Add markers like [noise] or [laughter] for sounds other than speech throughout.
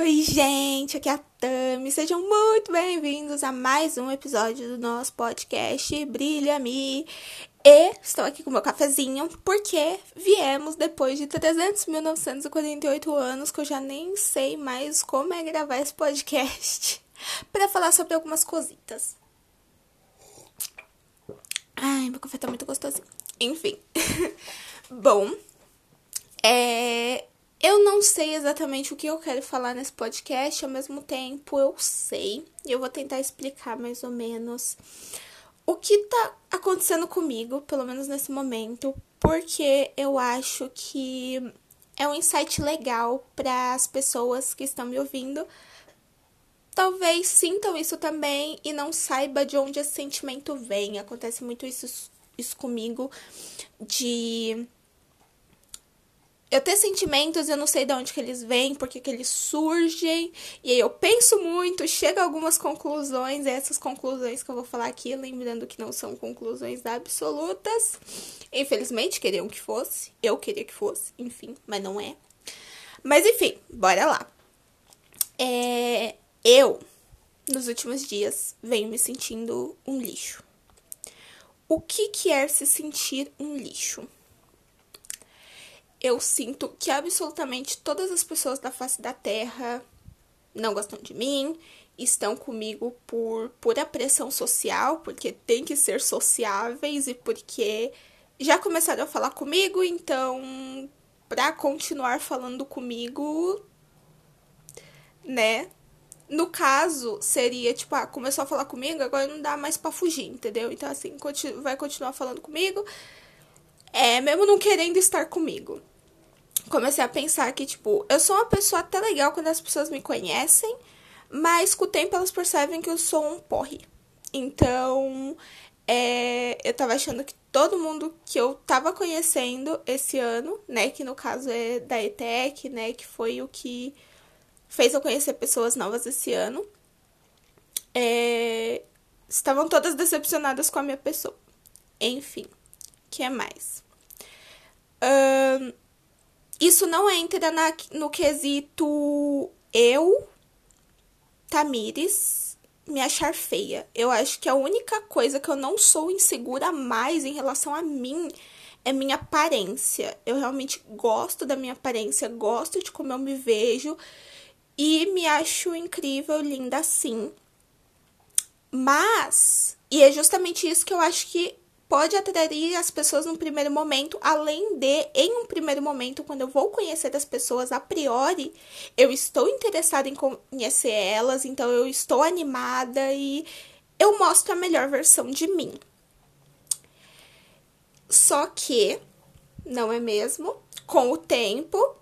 Oi, gente, aqui é a Tami. Sejam muito bem-vindos a mais um episódio do nosso podcast Brilha Me. E estou aqui com meu cafezinho porque viemos depois de 300.948 anos que eu já nem sei mais como é gravar esse podcast [laughs] para falar sobre algumas cositas. Ai, meu café tá muito gostosinho. Enfim. [laughs] Bom, é, eu não sei exatamente o que eu quero falar nesse podcast, ao mesmo tempo eu sei. E eu vou tentar explicar mais ou menos o que tá acontecendo comigo, pelo menos nesse momento, porque eu acho que é um insight legal para as pessoas que estão me ouvindo. Talvez sintam isso também e não saiba de onde esse sentimento vem. Acontece muito isso, isso comigo de eu ter sentimentos, eu não sei de onde que eles vêm, porque que eles surgem, e aí eu penso muito, chego a algumas conclusões, e essas conclusões que eu vou falar aqui, lembrando que não são conclusões absolutas. Infelizmente, queriam que fosse, eu queria que fosse, enfim, mas não é. Mas enfim, bora lá. É, eu, nos últimos dias, venho me sentindo um lixo. O que, que é se sentir um lixo? Eu sinto que absolutamente todas as pessoas da face da Terra não gostam de mim, estão comigo por pura pressão social, porque tem que ser sociáveis e porque já começaram a falar comigo, então para continuar falando comigo, né? No caso, seria tipo, ah, começou a falar comigo, agora não dá mais para fugir, entendeu? Então assim, vai continuar falando comigo, é, mesmo não querendo estar comigo. Comecei a pensar que, tipo, eu sou uma pessoa até legal quando as pessoas me conhecem, mas com o tempo elas percebem que eu sou um porre. Então, é, eu tava achando que todo mundo que eu tava conhecendo esse ano, né, que no caso é da ETEC, né, que foi o que fez eu conhecer pessoas novas esse ano, é, estavam todas decepcionadas com a minha pessoa. Enfim, que é mais? Isso não entra na, no quesito eu, Tamires, me achar feia. Eu acho que a única coisa que eu não sou insegura mais em relação a mim é minha aparência. Eu realmente gosto da minha aparência, gosto de como eu me vejo e me acho incrível, linda assim. Mas, e é justamente isso que eu acho que pode atrair as pessoas num primeiro momento, além de, em um primeiro momento, quando eu vou conhecer as pessoas a priori, eu estou interessada em conhecer elas, então eu estou animada e eu mostro a melhor versão de mim. Só que, não é mesmo? Com o tempo,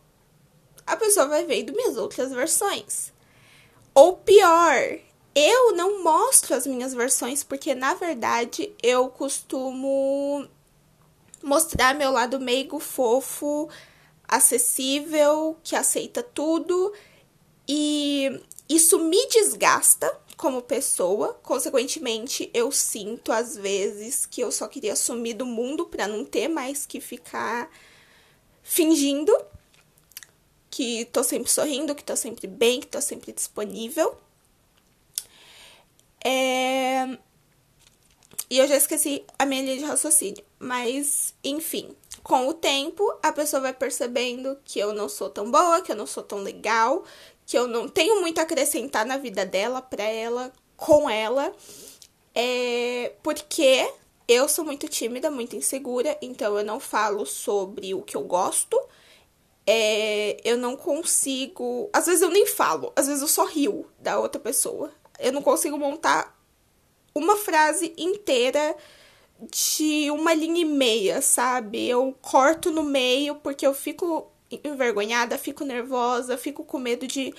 a pessoa vai vendo minhas outras versões. Ou pior, eu não mostro as minhas versões porque, na verdade, eu costumo mostrar meu lado meigo, fofo, acessível, que aceita tudo. E isso me desgasta como pessoa. Consequentemente, eu sinto às vezes que eu só queria sumir do mundo para não ter mais que ficar fingindo que tô sempre sorrindo, que tô sempre bem, que tô sempre disponível. É... E eu já esqueci a minha linha de raciocínio. Mas, enfim, com o tempo, a pessoa vai percebendo que eu não sou tão boa, que eu não sou tão legal, que eu não tenho muito a acrescentar na vida dela, pra ela, com ela. É... Porque eu sou muito tímida, muito insegura, então eu não falo sobre o que eu gosto. É, eu não consigo. Às vezes eu nem falo, às vezes eu só rio da outra pessoa eu não consigo montar uma frase inteira de uma linha e meia, sabe? Eu corto no meio porque eu fico envergonhada, fico nervosa, fico com medo de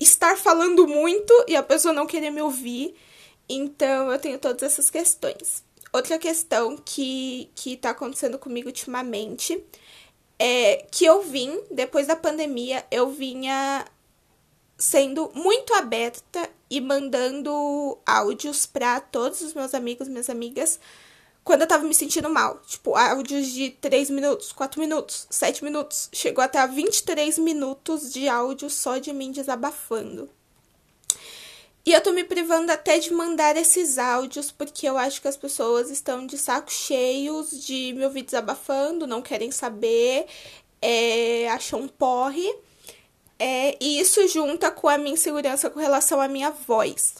estar falando muito e a pessoa não querer me ouvir. Então eu tenho todas essas questões. Outra questão que, que tá acontecendo comigo ultimamente é que eu vim, depois da pandemia, eu vinha sendo muito aberta e mandando áudios para todos os meus amigos, minhas amigas, quando eu tava me sentindo mal. Tipo, áudios de 3 minutos, 4 minutos, 7 minutos. Chegou até a 23 minutos de áudio só de mim desabafando. E eu tô me privando até de mandar esses áudios, porque eu acho que as pessoas estão de saco cheios de me ouvir desabafando, não querem saber, é, acham um porre. É, e isso junta com a minha insegurança com relação à minha voz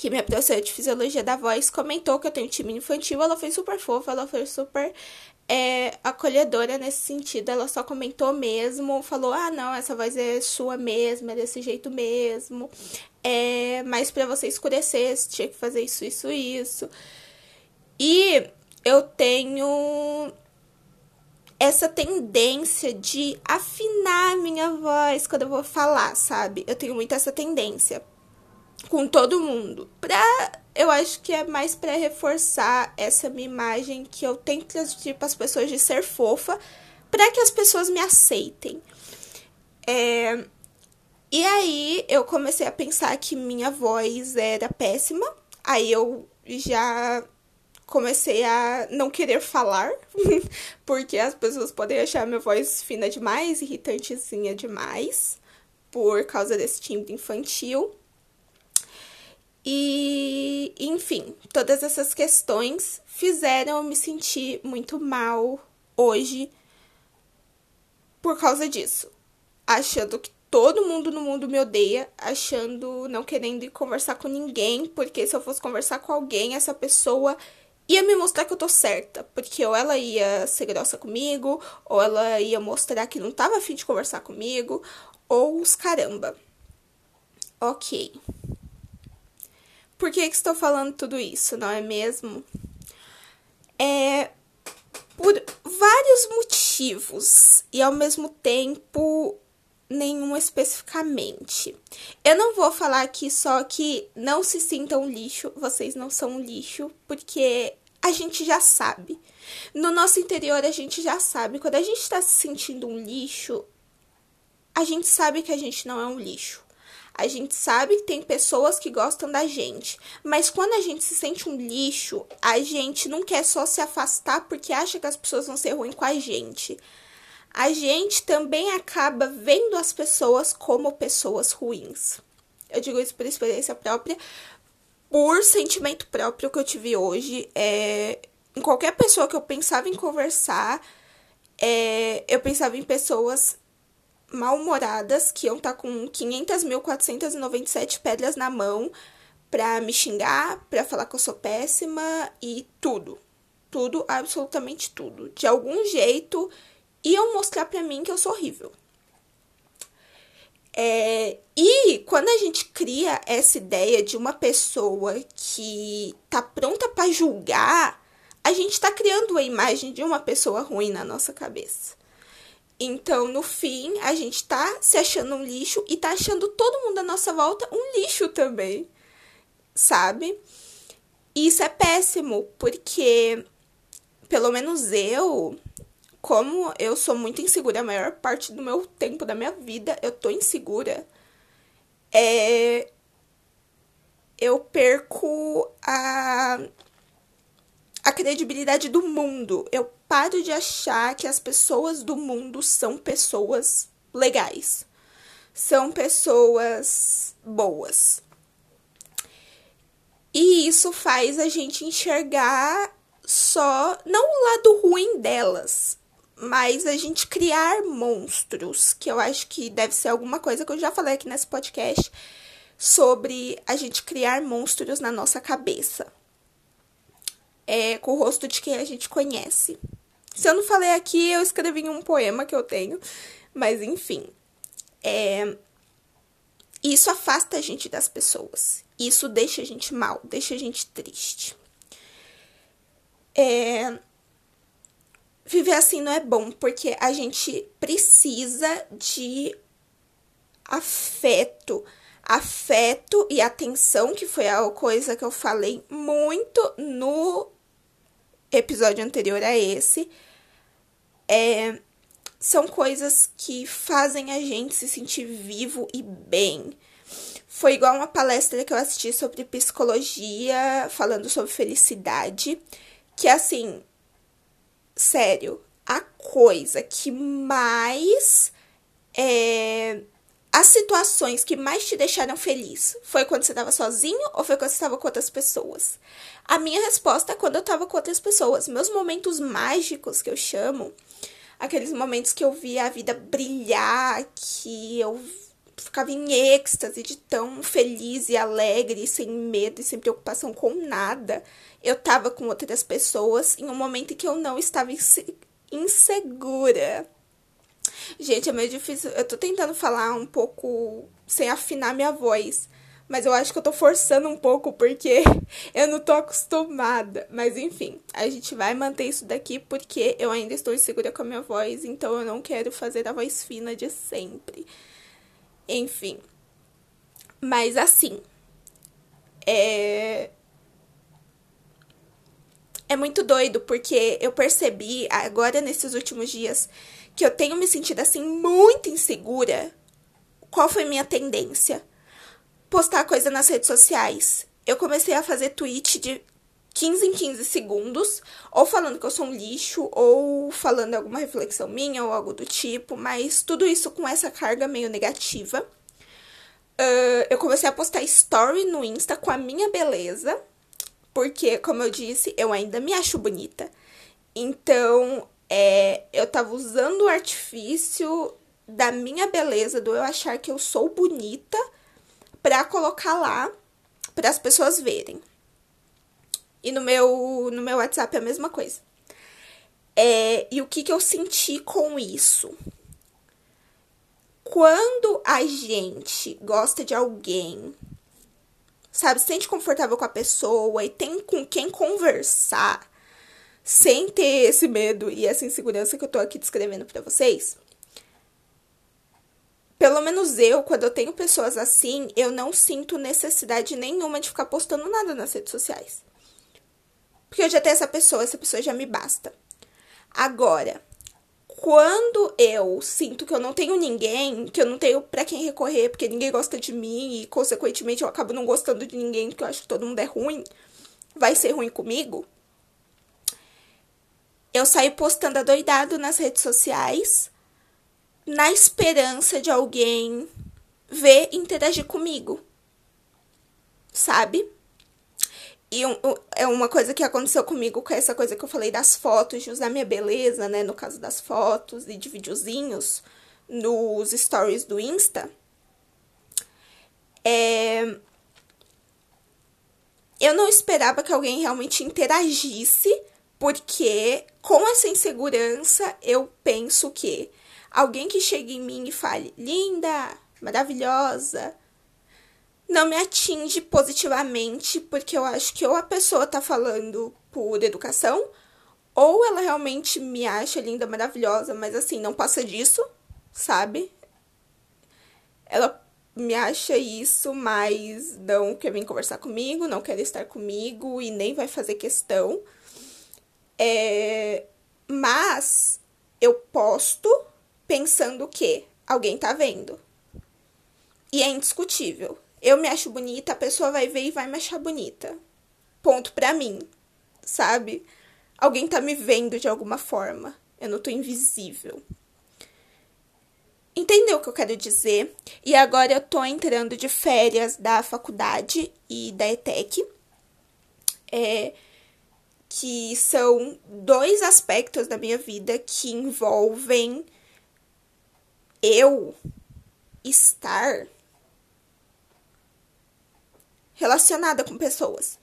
que minha professora de fisiologia da voz comentou que eu tenho time infantil. Ela foi super fofa, ela foi super é, acolhedora nesse sentido. Ela só comentou mesmo, falou: ah, não, essa voz é sua mesmo, é desse jeito mesmo. É, mas para você escurecer, você tinha que fazer isso, isso, isso. E eu tenho essa tendência de afinar minha voz quando eu vou falar, sabe? Eu tenho muito essa tendência com todo mundo. Pra, eu acho que é mais para reforçar essa minha imagem que eu tento transmitir para as pessoas de ser fofa, para que as pessoas me aceitem. É, e aí eu comecei a pensar que minha voz era péssima. Aí eu já comecei a não querer falar, [laughs] porque as pessoas podem achar minha voz fina demais, irritantezinha demais, por causa desse timbre infantil. E, enfim, todas essas questões fizeram eu me sentir muito mal hoje por causa disso. Achando que todo mundo no mundo me odeia, achando, não querendo ir conversar com ninguém, porque se eu fosse conversar com alguém, essa pessoa ia me mostrar que eu tô certa, porque ou ela ia ser grossa comigo, ou ela ia mostrar que não tava afim de conversar comigo, ou os caramba. Ok. Por que, que estou falando tudo isso, não é mesmo? É por vários motivos e ao mesmo tempo nenhum especificamente. Eu não vou falar aqui só que não se sintam lixo, vocês não são lixo, porque a gente já sabe. No nosso interior a gente já sabe. Quando a gente está se sentindo um lixo, a gente sabe que a gente não é um lixo. A gente sabe que tem pessoas que gostam da gente, mas quando a gente se sente um lixo, a gente não quer só se afastar porque acha que as pessoas vão ser ruins com a gente. A gente também acaba vendo as pessoas como pessoas ruins. Eu digo isso por experiência própria, por sentimento próprio que eu tive hoje. É, em qualquer pessoa que eu pensava em conversar, é, eu pensava em pessoas mal-humoradas que iam estar tá com 500.497 pedras na mão pra me xingar, pra falar que eu sou péssima e tudo. Tudo, absolutamente tudo. De algum jeito, iam mostrar pra mim que eu sou horrível. É, e quando a gente cria essa ideia de uma pessoa que tá pronta para julgar, a gente tá criando a imagem de uma pessoa ruim na nossa cabeça. Então, no fim, a gente tá se achando um lixo e tá achando todo mundo à nossa volta um lixo também, sabe? E isso é péssimo, porque pelo menos eu, como eu sou muito insegura a maior parte do meu tempo da minha vida, eu tô insegura. É eu perco a a credibilidade do mundo. Eu paro de achar que as pessoas do mundo são pessoas legais. São pessoas boas. E isso faz a gente enxergar só não o lado ruim delas, mas a gente criar monstros, que eu acho que deve ser alguma coisa que eu já falei aqui nesse podcast sobre a gente criar monstros na nossa cabeça é, com o rosto de quem a gente conhece. Se eu não falei aqui, eu escrevi um poema que eu tenho, mas enfim. É, isso afasta a gente das pessoas. Isso deixa a gente mal, deixa a gente triste. É, viver assim não é bom, porque a gente precisa de afeto. Afeto e atenção, que foi a coisa que eu falei muito no episódio anterior a esse, é, são coisas que fazem a gente se sentir vivo e bem. Foi igual uma palestra que eu assisti sobre psicologia, falando sobre felicidade, que assim, sério, a coisa que mais é, as situações que mais te deixaram feliz foi quando você estava sozinho ou foi quando você estava com outras pessoas? A minha resposta é quando eu estava com outras pessoas. Meus momentos mágicos que eu chamo, aqueles momentos que eu via a vida brilhar, que eu ficava em êxtase de tão feliz e alegre, sem medo e sem preocupação com nada. Eu tava com outras pessoas em um momento em que eu não estava insegura. Gente, é meio difícil. Eu tô tentando falar um pouco sem afinar minha voz. Mas eu acho que eu tô forçando um pouco porque [laughs] eu não tô acostumada. Mas enfim, a gente vai manter isso daqui porque eu ainda estou insegura com a minha voz. Então eu não quero fazer a voz fina de sempre. Enfim. Mas assim. É. É muito doido porque eu percebi agora nesses últimos dias que eu tenho me sentido assim muito insegura. Qual foi minha tendência? Postar coisa nas redes sociais. Eu comecei a fazer tweet de 15 em 15 segundos, ou falando que eu sou um lixo, ou falando alguma reflexão minha, ou algo do tipo, mas tudo isso com essa carga meio negativa. Uh, eu comecei a postar story no Insta com a minha beleza, porque, como eu disse, eu ainda me acho bonita. Então, é, eu tava usando o artifício da minha beleza, do eu achar que eu sou bonita, pra colocar lá para as pessoas verem. E no meu, no meu WhatsApp é a mesma coisa. É, e o que, que eu senti com isso? Quando a gente gosta de alguém, sabe, se sente confortável com a pessoa e tem com quem conversar, sem ter esse medo e essa insegurança que eu tô aqui descrevendo para vocês, pelo menos eu, quando eu tenho pessoas assim, eu não sinto necessidade nenhuma de ficar postando nada nas redes sociais. Porque eu já tenho essa pessoa, essa pessoa já me basta. Agora, quando eu sinto que eu não tenho ninguém, que eu não tenho para quem recorrer, porque ninguém gosta de mim e consequentemente eu acabo não gostando de ninguém, porque eu acho que todo mundo é ruim, vai ser ruim comigo. Eu saio postando adoidado nas redes sociais, na esperança de alguém ver interagir comigo. Sabe? E um, é uma coisa que aconteceu comigo com essa coisa que eu falei das fotos, de usar minha beleza, né? No caso das fotos e de videozinhos nos stories do Insta. É... Eu não esperava que alguém realmente interagisse, porque com essa insegurança eu penso que alguém que chegue em mim e fale, linda, maravilhosa, não me atinge positivamente, porque eu acho que ou a pessoa tá falando por educação, ou ela realmente me acha linda, maravilhosa, mas assim, não passa disso, sabe? Ela me acha isso, mas não quer vir conversar comigo, não quer estar comigo e nem vai fazer questão. É... Mas eu posto pensando que alguém tá vendo. E é indiscutível eu me acho bonita, a pessoa vai ver e vai me achar bonita. Ponto pra mim, sabe? Alguém tá me vendo de alguma forma. Eu não tô invisível. Entendeu o que eu quero dizer? E agora eu tô entrando de férias da faculdade e da ETEC. É, que são dois aspectos da minha vida que envolvem eu estar relacionada com pessoas.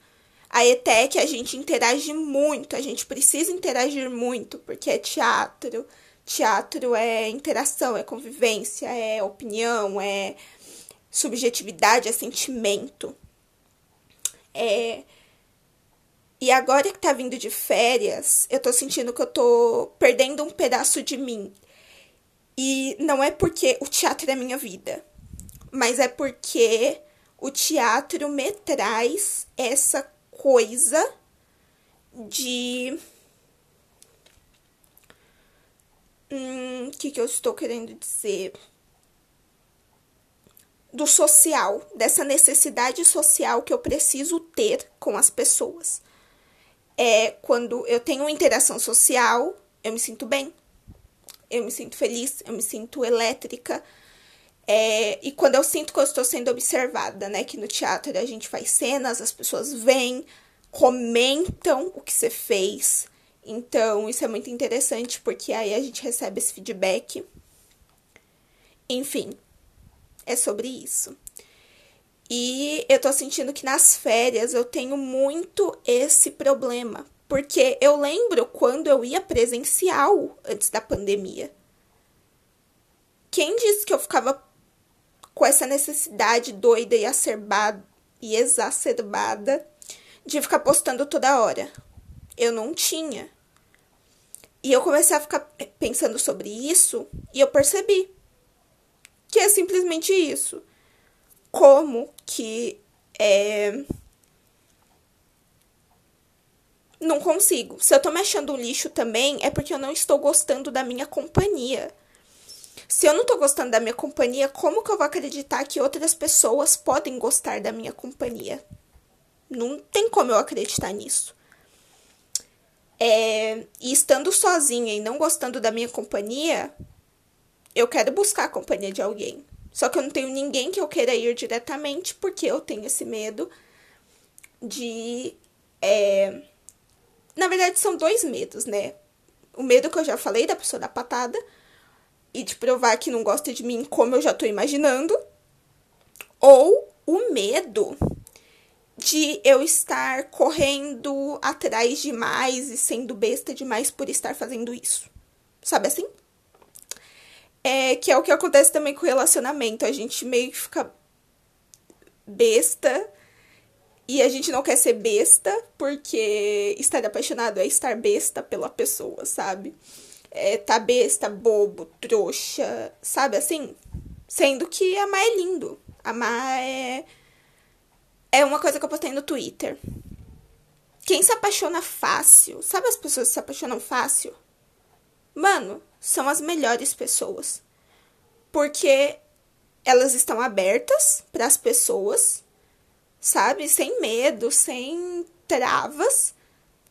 A ETEC a gente interage muito, a gente precisa interagir muito, porque é teatro. Teatro é interação, é convivência, é opinião, é subjetividade, é sentimento. É... E agora que tá vindo de férias, eu tô sentindo que eu tô perdendo um pedaço de mim. E não é porque o teatro é minha vida, mas é porque o teatro me traz essa coisa de. O hum, que, que eu estou querendo dizer? Do social, dessa necessidade social que eu preciso ter com as pessoas. é quando eu tenho interação social, eu me sinto bem. Eu me sinto feliz, eu me sinto elétrica. É, e quando eu sinto que eu estou sendo observada, né? Que no teatro a gente faz cenas, as pessoas vêm, comentam o que você fez. Então, isso é muito interessante, porque aí a gente recebe esse feedback. Enfim, é sobre isso. E eu tô sentindo que nas férias eu tenho muito esse problema. Porque eu lembro quando eu ia presencial antes da pandemia. Quem disse que eu ficava com essa necessidade doida e acerbada e exacerbada de ficar postando toda hora? Eu não tinha. E eu comecei a ficar pensando sobre isso e eu percebi que é simplesmente isso. Como que é. Não consigo. Se eu tô me achando um lixo também, é porque eu não estou gostando da minha companhia. Se eu não tô gostando da minha companhia, como que eu vou acreditar que outras pessoas podem gostar da minha companhia? Não tem como eu acreditar nisso. É, e estando sozinha e não gostando da minha companhia, eu quero buscar a companhia de alguém. Só que eu não tenho ninguém que eu queira ir diretamente, porque eu tenho esse medo de. É... Na verdade, são dois medos, né? O medo que eu já falei da pessoa da patada e de provar que não gosta de mim como eu já tô imaginando. Ou o medo de eu estar correndo atrás demais e sendo besta demais por estar fazendo isso. Sabe assim? É, que é o que acontece também com o relacionamento. A gente meio que fica besta e a gente não quer ser besta porque estar apaixonado é estar besta pela pessoa, sabe? É tá besta, bobo, trouxa, sabe assim? Sendo que amar é lindo. Amar é. É uma coisa que eu postei no Twitter. Quem se apaixona fácil, sabe as pessoas que se apaixonam fácil? Mano, são as melhores pessoas. Porque elas estão abertas para as pessoas, sabe? Sem medo, sem travas.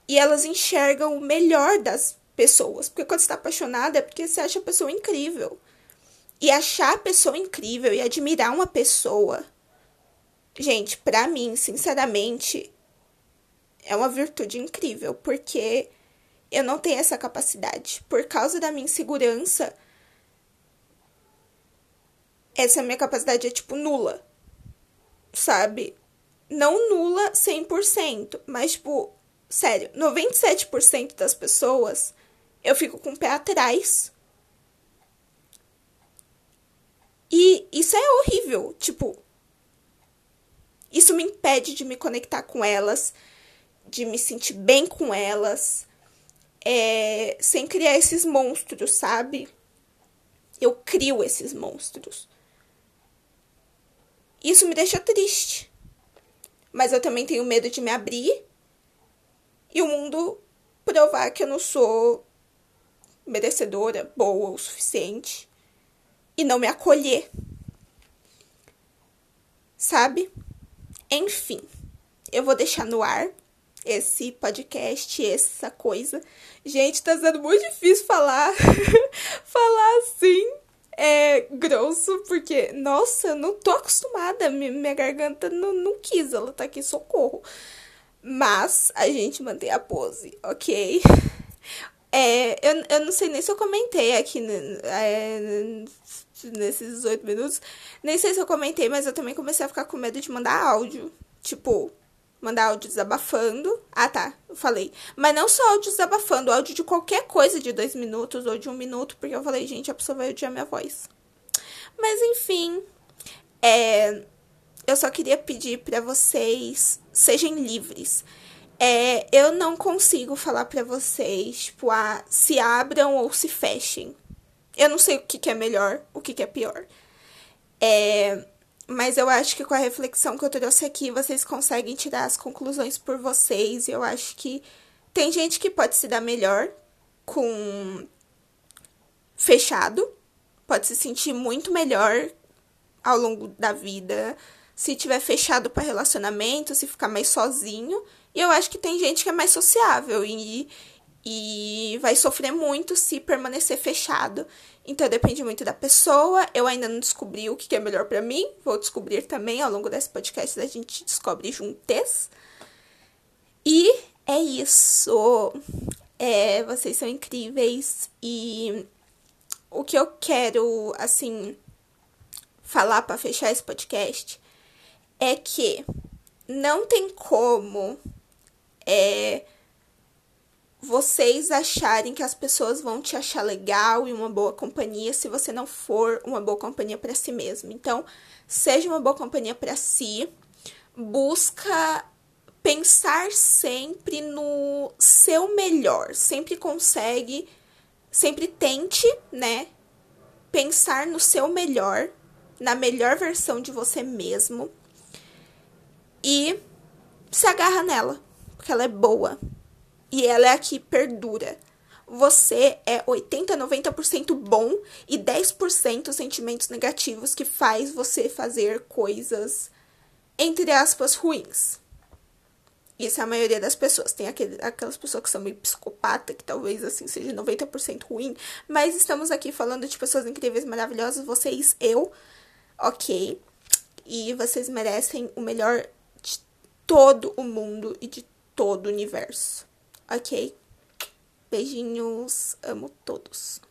E elas enxergam o melhor das pessoas. Porque quando você está apaixonada é porque você acha a pessoa incrível. E achar a pessoa incrível e admirar uma pessoa. Gente, pra mim, sinceramente, é uma virtude incrível. Porque eu não tenho essa capacidade. Por causa da minha insegurança, essa minha capacidade é tipo nula. Sabe? Não nula 100%, mas tipo, sério, 97% das pessoas eu fico com o pé atrás. E isso é horrível, tipo, isso me impede de me conectar com elas, de me sentir bem com elas, é, sem criar esses monstros, sabe? Eu crio esses monstros. Isso me deixa triste. Mas eu também tenho medo de me abrir e o mundo provar que eu não sou merecedora, boa o suficiente e não me acolher. Sabe? Enfim, eu vou deixar no ar esse podcast, essa coisa. Gente, tá sendo muito difícil falar, [laughs] falar assim, é grosso, porque, nossa, eu não tô acostumada, minha garganta não, não quis, ela tá aqui, socorro. Mas a gente mantém a pose, ok? É, eu, eu não sei nem se eu comentei aqui é, nesses 18 minutos. Nem sei se eu comentei, mas eu também comecei a ficar com medo de mandar áudio. Tipo, mandar áudio desabafando. Ah, tá, eu falei. Mas não só áudio desabafando, áudio de qualquer coisa de dois minutos ou de um minuto, porque eu falei, gente, a pessoa vai odiar minha voz. Mas enfim, é, eu só queria pedir para vocês sejam livres. É, eu não consigo falar para vocês, tipo, se abram ou se fechem. Eu não sei o que, que é melhor, o que, que é pior. É, mas eu acho que com a reflexão que eu trouxe aqui, vocês conseguem tirar as conclusões por vocês. Eu acho que tem gente que pode se dar melhor com fechado, pode se sentir muito melhor ao longo da vida, se tiver fechado para relacionamento, se ficar mais sozinho. E eu acho que tem gente que é mais sociável e, e vai sofrer muito se permanecer fechado. Então depende muito da pessoa. Eu ainda não descobri o que é melhor para mim. Vou descobrir também ao longo desse podcast, a gente descobre juntos. E é isso. É, vocês são incríveis e o que eu quero assim falar para fechar esse podcast é que não tem como é, vocês acharem que as pessoas vão te achar legal e uma boa companhia se você não for uma boa companhia para si mesmo. Então, seja uma boa companhia para si, busca pensar sempre no seu melhor, sempre consegue, sempre tente, né, pensar no seu melhor, na melhor versão de você mesmo. E se agarra nela, porque ela é boa e ela é a que perdura. Você é 80, 90% bom e 10% sentimentos negativos que faz você fazer coisas entre aspas ruins. Isso é a maioria das pessoas. Tem aquele, aquelas pessoas que são meio psicopata, que talvez assim seja 90% ruim. Mas estamos aqui falando de pessoas incríveis, maravilhosas. Vocês, eu, ok. E vocês merecem o melhor de todo o mundo e de todo o universo. Ok? Beijinhos, amo todos.